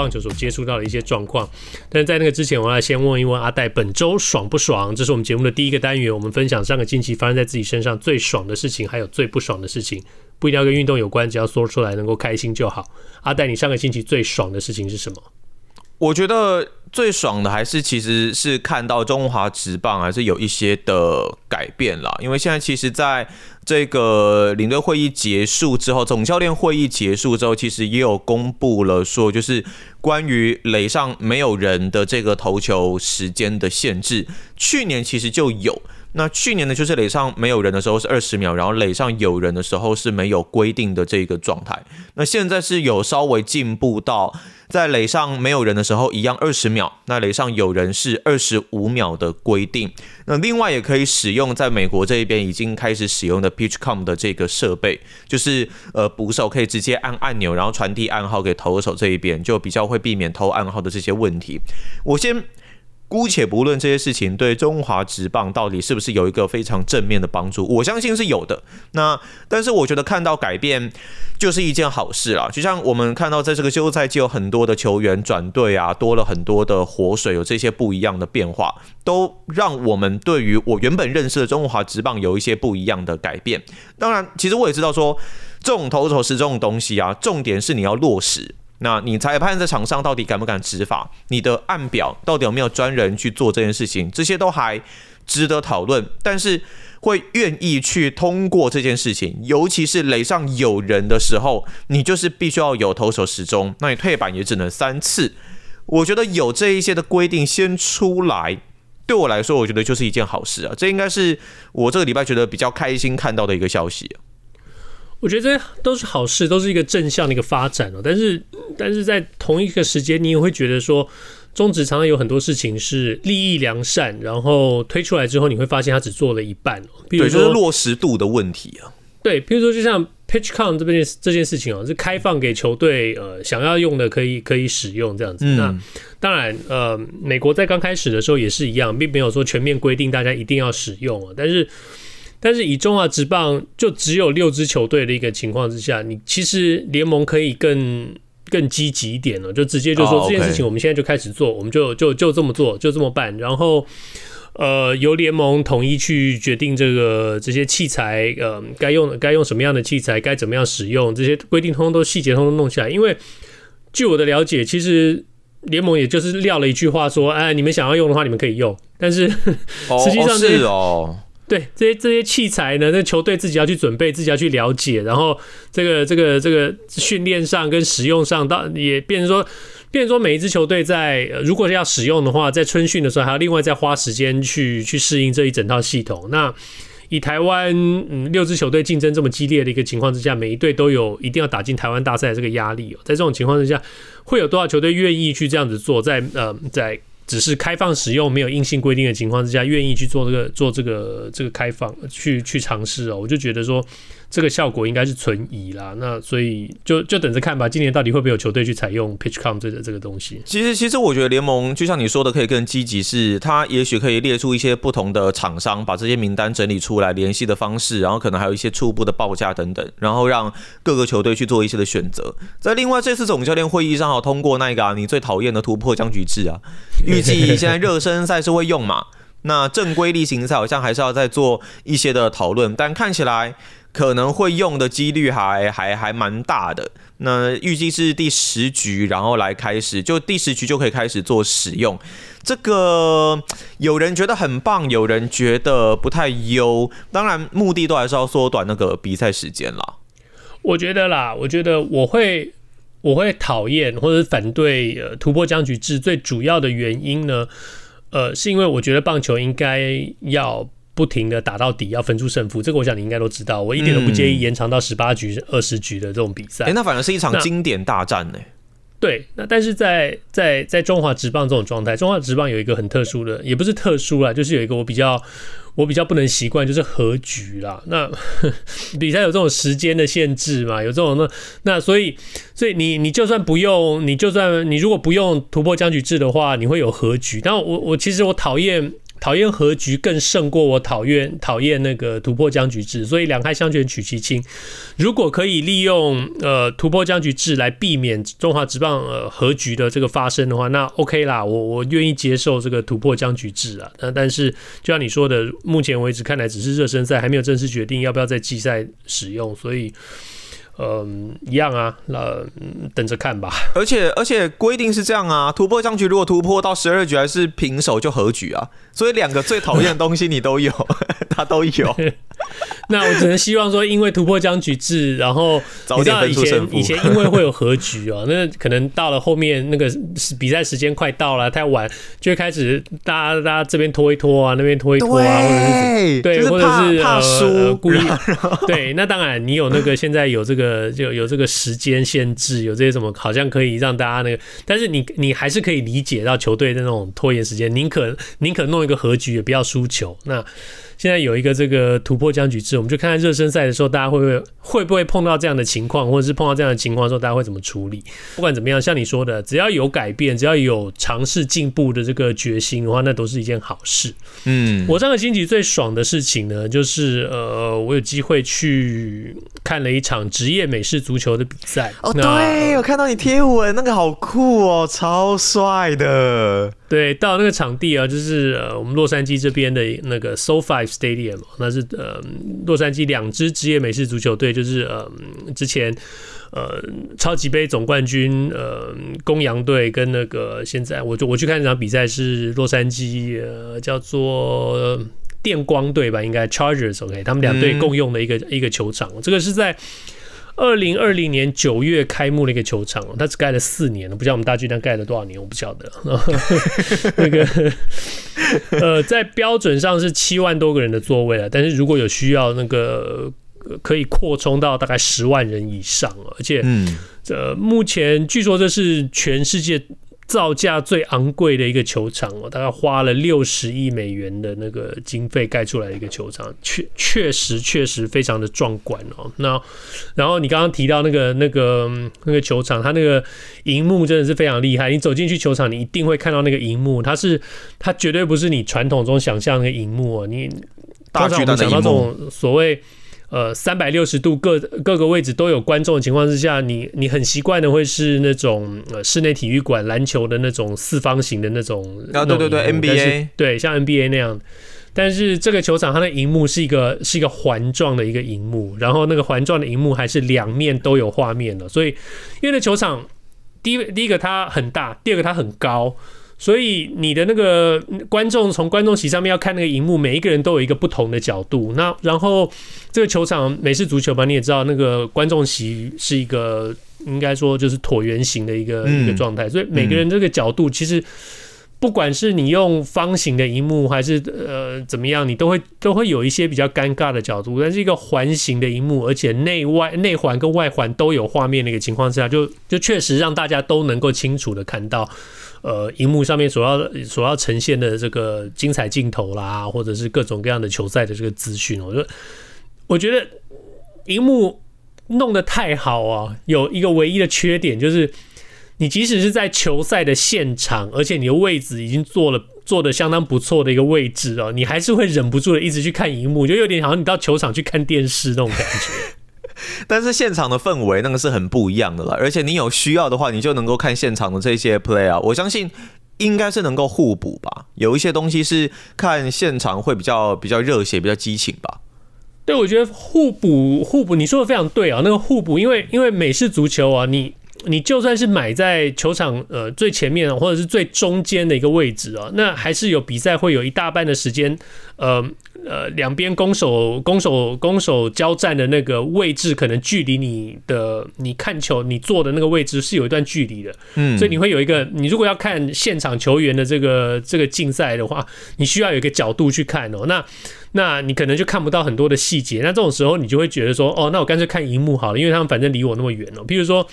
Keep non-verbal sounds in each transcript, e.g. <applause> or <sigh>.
棒球所接触到的一些状况，但是在那个之前，我要先问一问阿戴，本周爽不爽？这是我们节目的第一个单元，我们分享上个星期发生在自己身上最爽的事情，还有最不爽的事情，不一定要跟运动有关，只要说出来能够开心就好。阿戴，你上个星期最爽的事情是什么？我觉得最爽的还是其实是看到中华职棒还是有一些的改变啦，因为现在其实在这个领队会议结束之后，总教练会议结束之后，其实也有公布了说，就是关于垒上没有人的这个投球时间的限制，去年其实就有。那去年呢，就是垒上没有人的时候是二十秒，然后垒上有人的时候是没有规定的这个状态。那现在是有稍微进步到，在垒上没有人的时候一样二十秒，那垒上有人是二十五秒的规定。那另外也可以使用在美国这一边已经开始使用的 PitchCom 的这个设备，就是呃捕手可以直接按按钮，然后传递暗号给投手这一边，就比较会避免偷暗号的这些问题。我先。姑且不论这些事情对中华职棒到底是不是有一个非常正面的帮助，我相信是有的。那但是我觉得看到改变就是一件好事啦。就像我们看到在这个休赛季有很多的球员转队啊，多了很多的活水，有这些不一样的变化，都让我们对于我原本认识的中华职棒有一些不一样的改变。当然，其实我也知道说这种投手是这种东西啊，重点是你要落实。那你裁判在场上到底敢不敢执法？你的案表到底有没有专人去做这件事情？这些都还值得讨论。但是会愿意去通过这件事情，尤其是垒上有人的时候，你就是必须要有投手时钟，那你退板也只能三次。我觉得有这一些的规定先出来，对我来说，我觉得就是一件好事啊。这应该是我这个礼拜觉得比较开心看到的一个消息。我觉得这都是好事，都是一个正向的一个发展哦。但是，但是在同一个时间，你也会觉得说，中职常常有很多事情是利益良善，然后推出来之后，你会发现他只做了一半。比如说，对，就是落实度的问题啊。对，比如说就像 PitchCon 这边这件事情哦，是开放给球队呃想要用的可以可以使用这样子。嗯、那当然呃，美国在刚开始的时候也是一样，并没有说全面规定大家一定要使用哦，但是。但是以中华职棒就只有六支球队的一个情况之下，你其实联盟可以更更积极一点了，就直接就说这件事情我们现在就开始做，我们就就就这么做，就这么办。然后呃，由联盟统一去决定这个这些器材，呃，该用该用什么样的器材，该怎么样使用，这些规定通通都细节通通弄起来。因为据我的了解，其实联盟也就是撂了一句话说，哎，你们想要用的话，你们可以用。但是实际上是哦。对这些这些器材呢，那球队自己要去准备，自己要去了解，然后这个这个这个训练上跟使用上，到也变成说，变成说每一支球队在如果是要使用的话，在春训的时候还要另外再花时间去去适应这一整套系统。那以台湾嗯六支球队竞争这么激烈的一个情况之下，每一队都有一定要打进台湾大赛这个压力哦。在这种情况之下，会有多少球队愿意去这样子做？在呃在。只是开放使用，没有硬性规定的情况之下，愿意去做这个做这个这个开放，去去尝试哦，我就觉得说。这个效果应该是存疑啦，那所以就就等着看吧。今年到底会不会有球队去采用 PitchCom 这个这个东西？其实，其实我觉得联盟就像你说的，可以更积极，是它也许可以列出一些不同的厂商，把这些名单整理出来，联系的方式，然后可能还有一些初步的报价等等，然后让各个球队去做一些的选择。在另外这次总教练会议上，好通过那个、啊、你最讨厌的突破僵局制啊，<laughs> 预计现在热身赛是会用嘛？那正规例行赛好像还是要再做一些的讨论，但看起来。可能会用的几率还还还蛮大的。那预计是第十局，然后来开始，就第十局就可以开始做使用。这个有人觉得很棒，有人觉得不太优。当然，目的都还是要缩短那个比赛时间啦。我觉得啦，我觉得我会我会讨厌或者反对呃突破僵局制最主要的原因呢，呃，是因为我觉得棒球应该要。不停的打到底，要分出胜负，这个我想你应该都知道。我一点都不介意延长到十八局、二十局的这种比赛。哎、欸，那反而是一场经典大战呢。对，那但是在在在中华职棒这种状态，中华职棒有一个很特殊的，也不是特殊啦，就是有一个我比较我比较不能习惯，就是和局啦。那 <laughs> 比赛有这种时间的限制嘛，有这种那那所以所以你你就算不用，你就算你如果不用突破僵局制的话，你会有和局。但我我其实我讨厌。讨厌和局更胜过我讨厌讨厌那个突破僵局制，所以两害相权取其轻。如果可以利用呃突破僵局制来避免中华职棒呃和局的这个发生的话，那 OK 啦，我我愿意接受这个突破僵局制啊。但但是就像你说的，目前为止看来只是热身赛，还没有正式决定要不要在季赛使用，所以。嗯，一样啊，那等着看吧。<laughs> 而且而且规定是这样啊，突破僵局如果突破到十二局还是平手就和局啊，所以两个最讨厌的东西你都有，<laughs> 他都有。<laughs> 那我只能希望说，因为突破僵局制，然后你知道以前以前因为会有和局啊，那可能到了后面那个比赛时间快到了，太晚就会开始大家大家这边拖一拖啊，那边拖一拖啊，或者是对，或者是怕输故意对。那当然你有那个现在有这个就有这个时间限制，有这些什么好像可以让大家那个，但是你你还是可以理解到球队的那种拖延时间，宁可宁可弄一个和局也不要输球。那。现在有一个这个突破僵局制，我们就看看热身赛的时候，大家会不会会不会碰到这样的情况，或者是碰到这样的情况的时候，大家会怎么处理？不管怎么样，像你说的，只要有改变，只要有尝试进步的这个决心的话，那都是一件好事。嗯，我上个星期最爽的事情呢，就是呃，我有机会去看了一场职业美式足球的比赛。哦，对，我看到你贴文，那个好酷哦，超帅的。对，到那个场地啊，就是呃，我们洛杉矶这边的那个 SoFi Stadium，那是呃，洛杉矶两支职业美式足球队，就是呃，之前呃，超级杯总冠军呃，公羊队跟那个现在我就我去看这场比赛是洛杉矶呃，叫做电光队吧，应该 Chargers，OK，他们两队共用的一个一个球场，这个是在。二零二零年九月开幕的一个球场，它只盖了四年了，不像我们大巨蛋盖了多少年，我不晓得。<laughs> 那个呃，在标准上是七万多个人的座位了，但是如果有需要，那个可以扩充到大概十万人以上，而且，嗯，呃，目前据说这是全世界。造价最昂贵的一个球场哦，大概花了六十亿美元的那个经费盖出来的一个球场，确确实确实非常的壮观哦。那然后你刚刚提到那个那个那个球场，它那个荧幕真的是非常厉害。你走进去球场，你一定会看到那个荧幕，它是它绝对不是你传统中想象的那个荧幕哦。你大常我们讲到这种所谓。呃，三百六十度各各个位置都有观众的情况之下，你你很习惯的会是那种呃室内体育馆篮球的那种四方形的那种啊，对对对，NBA 对，像 NBA 那样。但是这个球场它的荧幕是一个是一个环状的一个荧幕，然后那个环状的荧幕还是两面都有画面的，所以因为那球场第一第一个它很大，第二个它很高。所以你的那个观众从观众席上面要看那个荧幕，每一个人都有一个不同的角度。那然后这个球场美式足球吧，你也知道，那个观众席是一个应该说就是椭圆形的一个一个状态。所以每个人这个角度，其实不管是你用方形的荧幕还是呃怎么样，你都会都会有一些比较尴尬的角度。但是一个环形的荧幕，而且内外内环跟外环都有画面的一个情况之下，就就确实让大家都能够清楚的看到。呃，荧幕上面所要所要呈现的这个精彩镜头啦，或者是各种各样的球赛的这个资讯，我觉得我觉得荧幕弄得太好啊，有一个唯一的缺点就是，你即使是在球赛的现场，而且你的位置已经坐了坐的相当不错的一个位置哦，你还是会忍不住的一直去看荧幕，就有点好像你到球场去看电视那种感觉。但是现场的氛围那个是很不一样的了，而且你有需要的话，你就能够看现场的这些 play 啊，我相信应该是能够互补吧。有一些东西是看现场会比较比较热血、比较激情吧。对，我觉得互补互补，你说的非常对啊。那个互补，因为因为美式足球啊，你你就算是买在球场呃最前面或者是最中间的一个位置啊，那还是有比赛会有一大半的时间呃。呃，两边攻守、攻守、攻守交战的那个位置，可能距离你的你看球、你坐的那个位置是有一段距离的。嗯，所以你会有一个，你如果要看现场球员的这个这个竞赛的话，你需要有一个角度去看哦。那那你可能就看不到很多的细节。那这种时候，你就会觉得说，哦，那我干脆看荧幕好了，因为他们反正离我那么远哦。比如说。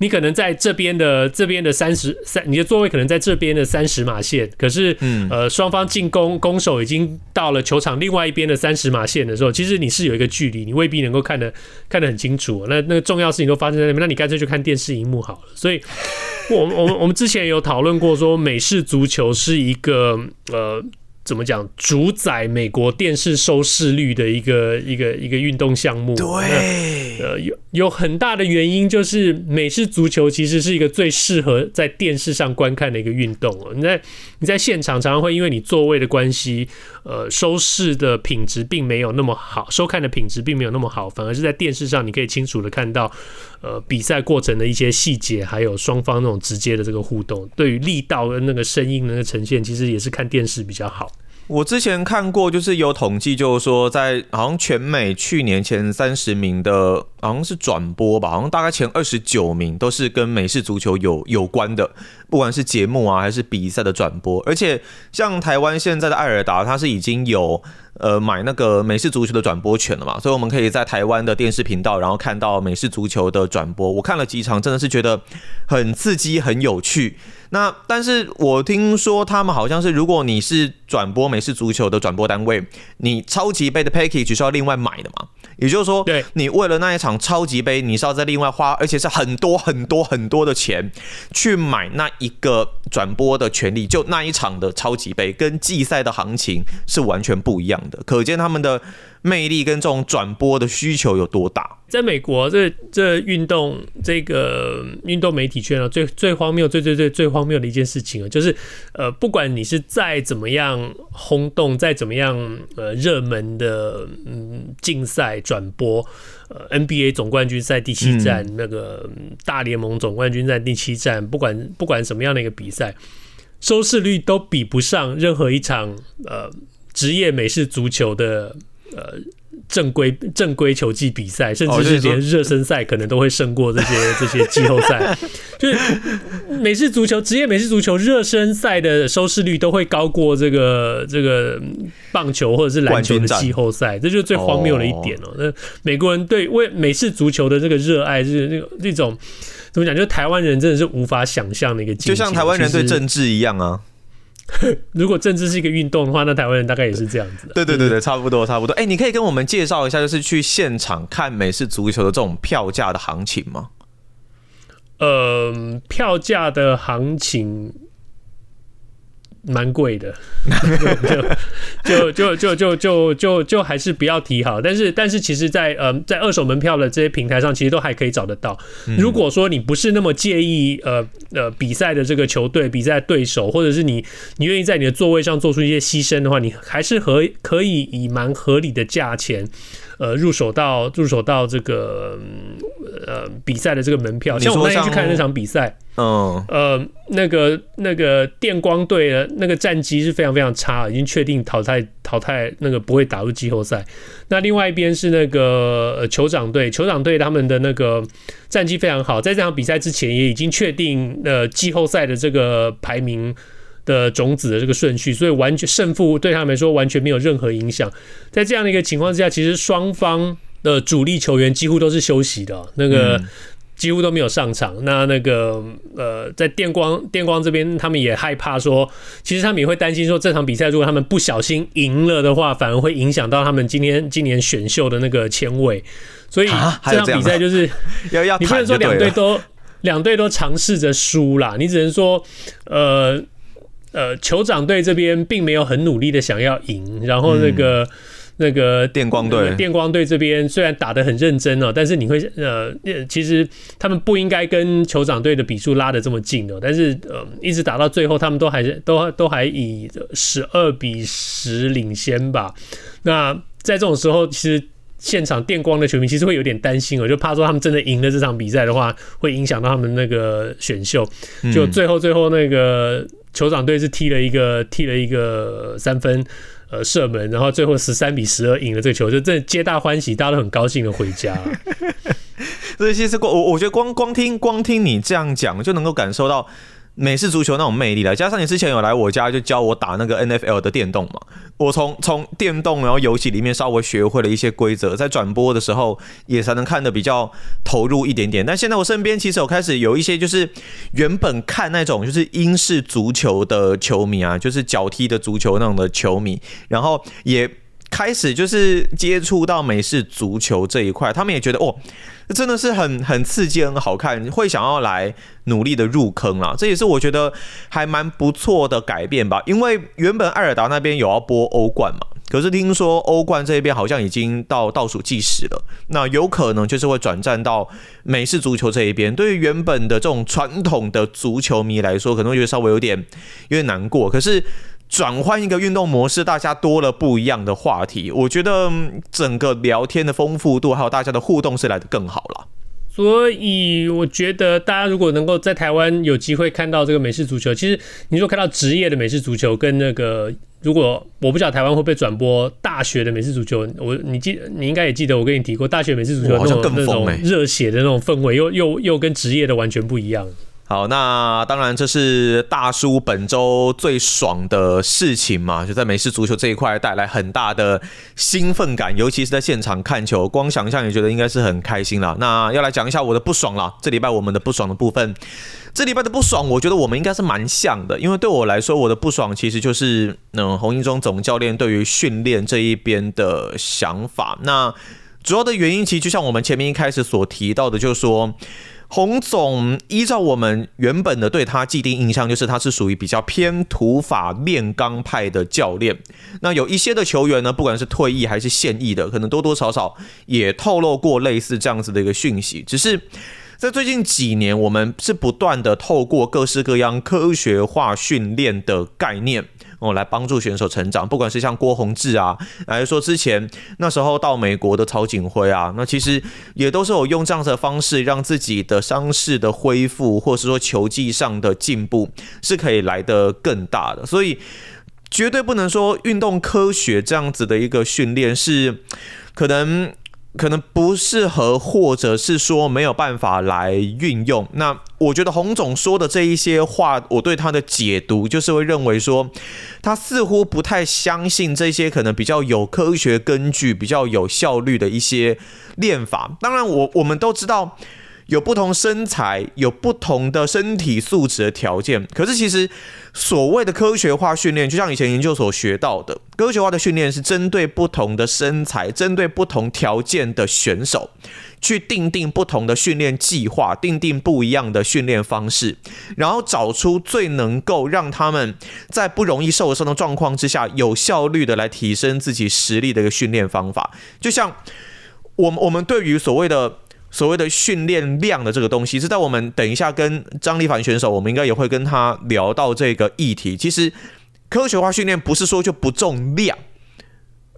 你可能在这边的这边的三十三，你的座位可能在这边的三十码线，可是，嗯，呃，双方进攻攻守已经到了球场另外一边的三十码线的时候，其实你是有一个距离，你未必能够看得看得很清楚。那那个重要事情都发生在那边，那你干脆就看电视荧幕好了。所以，<laughs> 我们我们我们之前有讨论过，说美式足球是一个呃。怎么讲？主宰美国电视收视率的一个一个一个运动项目。对，呃，有有很大的原因就是美式足球其实是一个最适合在电视上观看的一个运动哦。你在你在现场常常会因为你座位的关系，呃，收视的品质并没有那么好，收看的品质并没有那么好，反而是在电视上你可以清楚的看到，呃，比赛过程的一些细节，还有双方那种直接的这个互动。对于力道跟那个声音的那个呈现，其实也是看电视比较好。我之前看过，就是有统计，就是说在好像全美去年前三十名的，好像是转播吧，好像大概前二十九名都是跟美式足球有有关的，不管是节目啊还是比赛的转播，而且像台湾现在的爱尔达，它是已经有。呃，买那个美式足球的转播权了嘛，所以我们可以在台湾的电视频道，然后看到美式足球的转播。我看了几场，真的是觉得很刺激、很有趣。那但是我听说他们好像是，如果你是转播美式足球的转播单位，你超级杯的 package 是要另外买的嘛？也就是说，对，你为了那一场超级杯，你是要再另外花，而且是很多很多很多的钱去买那一个转播的权利，就那一场的超级杯，跟季赛的行情是完全不一样的。可见他们的魅力跟这种转播的需求有多大？在美国，这这运动这个运动媒体圈啊，最最荒谬、最最最最荒谬的一件事情啊，就是呃，不管你是再怎么样轰动，再怎么样呃热门的嗯竞赛转播，呃 NBA 总冠军赛第七战，那个大联盟总冠军赛第七战，不管不管什么样的一个比赛，收视率都比不上任何一场呃。职业美式足球的呃正规正规球季比赛，甚至是连热身赛可能都会胜过这些 <laughs> 这些季后赛。就是美式足球职业美式足球热身赛的收视率都会高过这个这个棒球或者是篮球的季后赛，这就是最荒谬的一点哦。那美国人对为美式足球的这个热爱，就是那个那种怎么讲？就是台湾人真的是无法想象的一个就像台湾人对政治一样啊。<laughs> 如果政治是一个运动的话，那台湾人大概也是这样子。对对对对，差不多差不多。哎、欸，你可以跟我们介绍一下，就是去现场看美式足球的这种票价的行情吗？呃，票价的行情。蛮贵的，<laughs> 就、就、就、就、就、就、就还是不要提好。但是，但是其实在呃，在二手门票的这些平台上，其实都还可以找得到。如果说你不是那么介意呃，呃，比赛的这个球队、比赛对手，或者是你你愿意在你的座位上做出一些牺牲的话，你还是可以以蛮合理的价钱呃，入手到入手到这个。呃比赛的这个门票，像我那天去看那场比赛，嗯，呃，那个那个电光队的那个战绩是非常非常差，已经确定淘汰淘汰，那个不会打入季后赛。那另外一边是那个酋长队，酋长队他们的那个战绩非常好，在这场比赛之前也已经确定呃季后赛的这个排名。的种子的这个顺序，所以完全胜负对他们来说完全没有任何影响。在这样的一个情况之下，其实双方的主力球员几乎都是休息的，那个几乎都没有上场。那那个呃，在电光电光这边，他们也害怕说，其实他们也会担心说，这场比赛如果他们不小心赢了的话，反而会影响到他们今天今年选秀的那个签位。所以这场比赛就是 <laughs> 要要，你不能说两队都两队都尝试着输啦，你只能说呃。呃，酋长队这边并没有很努力的想要赢，然后那个、嗯、那个电光队，电光队这边虽然打得很认真哦，但是你会呃，其实他们不应该跟酋长队的比数拉得这么近哦，但是呃，一直打到最后，他们都还是都都还以十二比十领先吧。那在这种时候，其实现场电光的球迷其实会有点担心哦，就怕说他们真的赢了这场比赛的话，会影响到他们那个选秀，就最后最后那个。酋长队是踢了一个踢了一个三分，呃，射门，然后最后十三比十二赢了这个球，就真的皆大欢喜，大家都很高兴的回家。<laughs> 所以其实光我我觉得光光听光听你这样讲，就能够感受到美式足球那种魅力了。加上你之前有来我家，就教我打那个 NFL 的电动嘛，我从从电动然后游戏里面稍微学会了一些规则，在转播的时候也才能看得比较投入一点点。但现在我身边其实有开始有一些就是原本看那种就是英式足球的球迷啊，就是脚踢的足球那种的球迷，然后也。开始就是接触到美式足球这一块，他们也觉得哦，真的是很很刺激、很好看，会想要来努力的入坑啦。这也是我觉得还蛮不错的改变吧。因为原本艾尔达那边有要播欧冠嘛，可是听说欧冠这边好像已经到倒数计时了，那有可能就是会转战到美式足球这一边。对于原本的这种传统的足球迷来说，可能会觉得稍微有点有点难过。可是。转换一个运动模式，大家多了不一样的话题，我觉得整个聊天的丰富度还有大家的互动是来得更好了。所以我觉得大家如果能够在台湾有机会看到这个美式足球，其实你说看到职业的美式足球跟那个，如果我不晓得台湾会不会转播大学的美式足球，我你记你应该也记得我跟你提过，大学美式足球那种那种热血的那种氛围，又又又跟职业的完全不一样。好，那当然这是大叔本周最爽的事情嘛，就在美式足球这一块带来很大的兴奋感，尤其是在现场看球，光想象也觉得应该是很开心了。那要来讲一下我的不爽了，这礼拜我们的不爽的部分，这礼拜的不爽，我觉得我们应该是蛮像的，因为对我来说，我的不爽其实就是嗯，洪一中总教练对于训练这一边的想法。那主要的原因其实就像我们前面一开始所提到的，就是说。洪总依照我们原本的对他既定印象，就是他是属于比较偏土法炼钢派的教练。那有一些的球员呢，不管是退役还是现役的，可能多多少少也透露过类似这样子的一个讯息。只是在最近几年，我们是不断的透过各式各样科学化训练的概念。哦，来帮助选手成长，不管是像郭宏志啊，还是说之前那时候到美国的曹锦辉啊，那其实也都是我用这样子的方式，让自己的伤势的恢复，或是说球技上的进步，是可以来得更大的。所以绝对不能说运动科学这样子的一个训练是可能。可能不适合，或者是说没有办法来运用。那我觉得洪总说的这一些话，我对他的解读就是会认为说，他似乎不太相信这些可能比较有科学根据、比较有效率的一些练法。当然我，我们都知道。有不同身材，有不同的身体素质的条件。可是，其实所谓的科学化训练，就像以前研究所学到的，科学化的训练是针对不同的身材、针对不同条件的选手，去定定不同的训练计划，定定不一样的训练方式，然后找出最能够让他们在不容易受伤的状况之下，有效率的来提升自己实力的一个训练方法。就像我们我们对于所谓的。所谓的训练量的这个东西，是在我们等一下跟张立凡选手，我们应该也会跟他聊到这个议题。其实科学化训练不是说就不重量，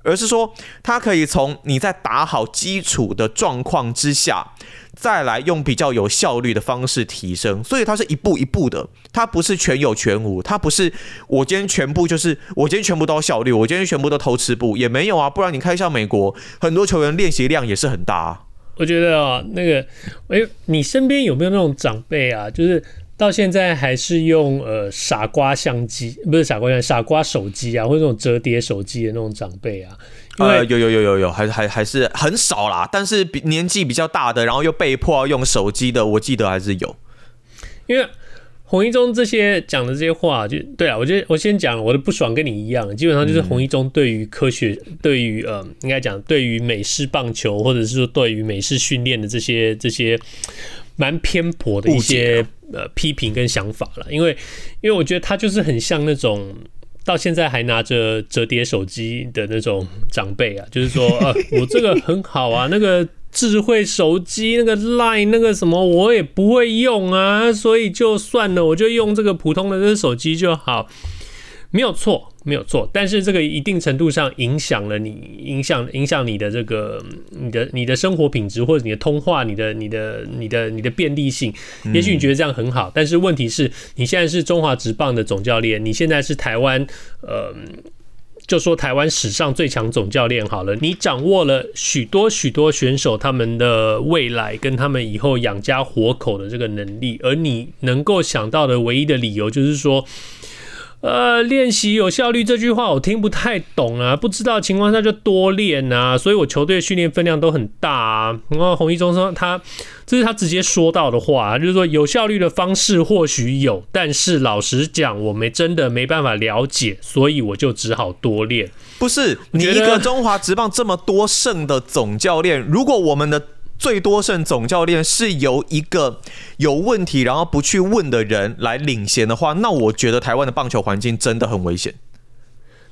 而是说它可以从你在打好基础的状况之下，再来用比较有效率的方式提升。所以它是一步一步的，它不是全有全无，它不是我今天全部就是我今天全部都效率，我今天全部都偷吃步也没有啊。不然你看一下美国很多球员练习量也是很大啊。我觉得啊，那个，哎，你身边有没有那种长辈啊？就是到现在还是用呃傻瓜相机，不是傻瓜相机，傻瓜手机啊，或者那种折叠手机的那种长辈啊？呃，有有有有有，还还还是很少啦。但是比年纪比较大的，然后又被迫要用手机的，我记得还是有，因为。洪一中这些讲的这些话，就对啊，我觉得我先讲我的不爽跟你一样，基本上就是洪一中对于科学，对于呃，应该讲对于美式棒球，或者是说对于美式训练的这些这些蛮偏颇的一些呃批评跟想法了。因为因为我觉得他就是很像那种到现在还拿着折叠手机的那种长辈啊，就是说呃，<laughs> 我这个很好啊，那个。智慧手机那个 Line 那个什么我也不会用啊，所以就算了，我就用这个普通的这个手机就好，没有错，没有错。但是这个一定程度上影响了你，影响影响你的这个你的你的生活品质或者你的通话，你的你的你的你的便利性。也许你觉得这样很好，但是问题是你现在是中华职棒的总教练，你现在是台湾呃。就说台湾史上最强总教练好了，你掌握了许多许多选手他们的未来跟他们以后养家活口的这个能力，而你能够想到的唯一的理由就是说。呃，练习有效率这句话我听不太懂啊，不知道情况下就多练啊，所以我球队训练分量都很大啊。然后洪一中说他，这是他直接说到的话，就是说有效率的方式或许有，但是老实讲，我没真的没办法了解，所以我就只好多练。不是你一个中华职棒这么多胜的总教练，如果我们的。最多胜总教练是由一个有问题然后不去问的人来领衔的话，那我觉得台湾的棒球环境真的很危险。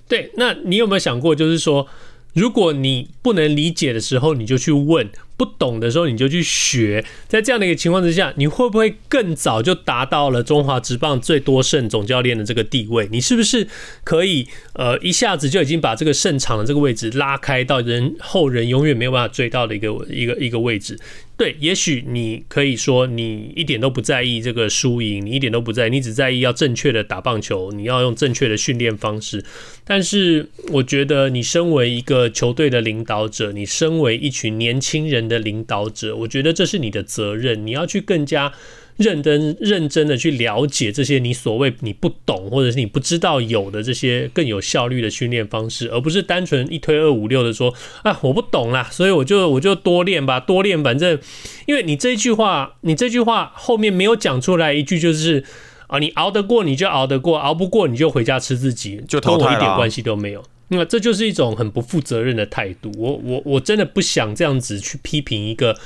对，那你有没有想过，就是说，如果你不能理解的时候，你就去问。不懂的时候你就去学，在这样的一个情况之下，你会不会更早就达到了中华职棒最多胜总教练的这个地位？你是不是可以呃一下子就已经把这个胜场的这个位置拉开到人后人永远没有办法追到的一个一个一个位置？对，也许你可以说你一点都不在意这个输赢，你一点都不在意，你只在意要正确的打棒球，你要用正确的训练方式。但是我觉得你身为一个球队的领导者，你身为一群年轻人的领导者，我觉得这是你的责任，你要去更加认真、认真的去了解这些你所谓你不懂或者是你不知道有的这些更有效率的训练方式，而不是单纯一推二五六的说啊，我不懂啦，所以我就我就多练吧，多练，反正因为你这句话，你这句话后面没有讲出来一句就是啊，你熬得过你就熬得过，熬不过你就回家吃自己，就跟我一点关系都没有。那这就是一种很不负责任的态度。我我我真的不想这样子去批评一个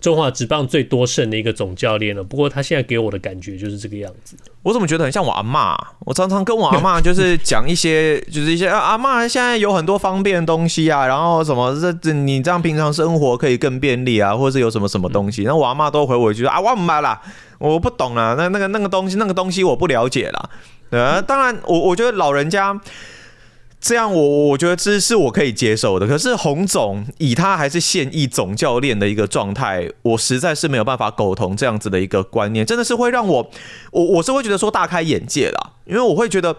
中华职棒最多胜的一个总教练了。不过他现在给我的感觉就是这个样子。我怎么觉得很像我阿妈？我常常跟我阿妈就是讲一些，就是一些啊，阿妈现在有很多方便的东西啊，然后什么这这你这样平常生活可以更便利啊，或者是有什么什么东西。那我阿妈都回我一句啊，我唔买啦，我不懂啊，那那个那个东西那个东西我不了解啦。呃啊，当然我我觉得老人家。这样我我觉得这是我可以接受的，可是洪总以他还是现役总教练的一个状态，我实在是没有办法苟同这样子的一个观念，真的是会让我我我是会觉得说大开眼界啦，因为我会觉得。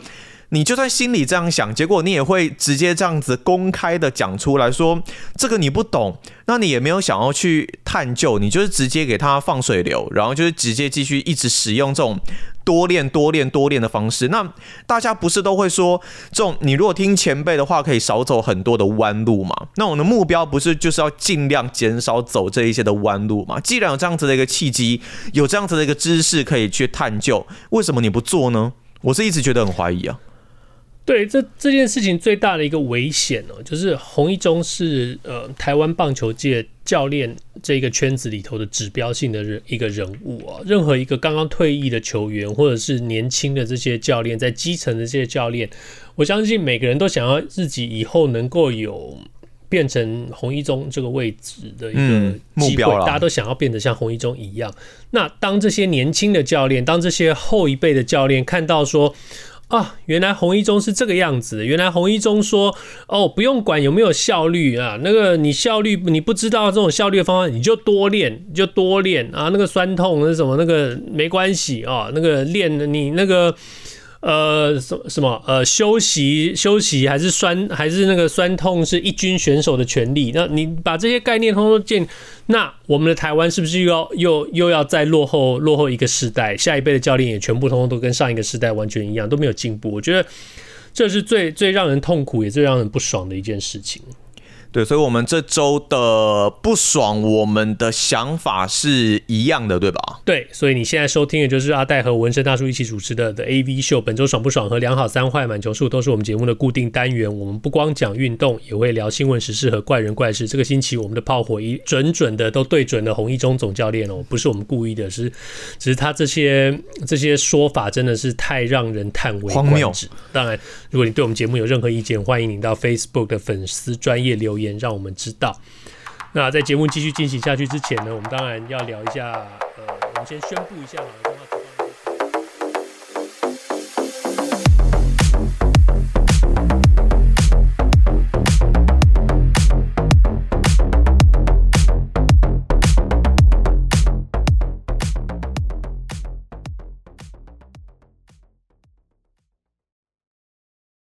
你就算心里这样想，结果你也会直接这样子公开的讲出来说，这个你不懂，那你也没有想要去探究，你就是直接给他放水流，然后就是直接继续一直使用这种多练、多练、多练的方式。那大家不是都会说，这种你如果听前辈的话，可以少走很多的弯路嘛？那我的目标不是就是要尽量减少走这一些的弯路嘛？既然有这样子的一个契机，有这样子的一个知识可以去探究，为什么你不做呢？我是一直觉得很怀疑啊。对，这这件事情最大的一个危险哦，就是洪一中是呃台湾棒球界教练这个圈子里头的指标性的人一个人物啊。任何一个刚刚退役的球员，或者是年轻的这些教练，在基层的这些教练，我相信每个人都想要自己以后能够有变成洪一中这个位置的一个目标，大家都想要变得像洪一中一样。那当这些年轻的教练，当这些后一辈的教练看到说，啊，原来红一中是这个样子。原来红一中说：“哦，不用管有没有效率啊，那个你效率你不知道这种效率方法，你就多练，你就多练啊。那个酸痛那什么那个没关系啊，那个练你那个。”呃，什什么？呃，休息休息还是酸还是那个酸痛是一军选手的权利？那你把这些概念通通建，那我们的台湾是不是又要又又要再落后落后一个时代？下一辈的教练也全部通通都跟上一个时代完全一样，都没有进步。我觉得这是最最让人痛苦也最让人不爽的一件事情。对，所以，我们这周的不爽，我们的想法是一样的，对吧？对，所以你现在收听的就是阿戴和纹身大叔一起主持的 The AV Show。本周爽不爽和两好三坏满球数都是我们节目的固定单元。我们不光讲运动，也会聊新闻时事和怪人怪事。这个星期我们的炮火一准准的都对准了洪一中总教练哦，不是我们故意的，是只是他这些这些说法真的是太让人叹为观止。当然，如果你对我们节目有任何意见，欢迎您到 Facebook 的粉丝专业留言。让我们知道。那在节目继续进行下去之前呢，我们当然要聊一下。呃，我们先宣布一下嘛。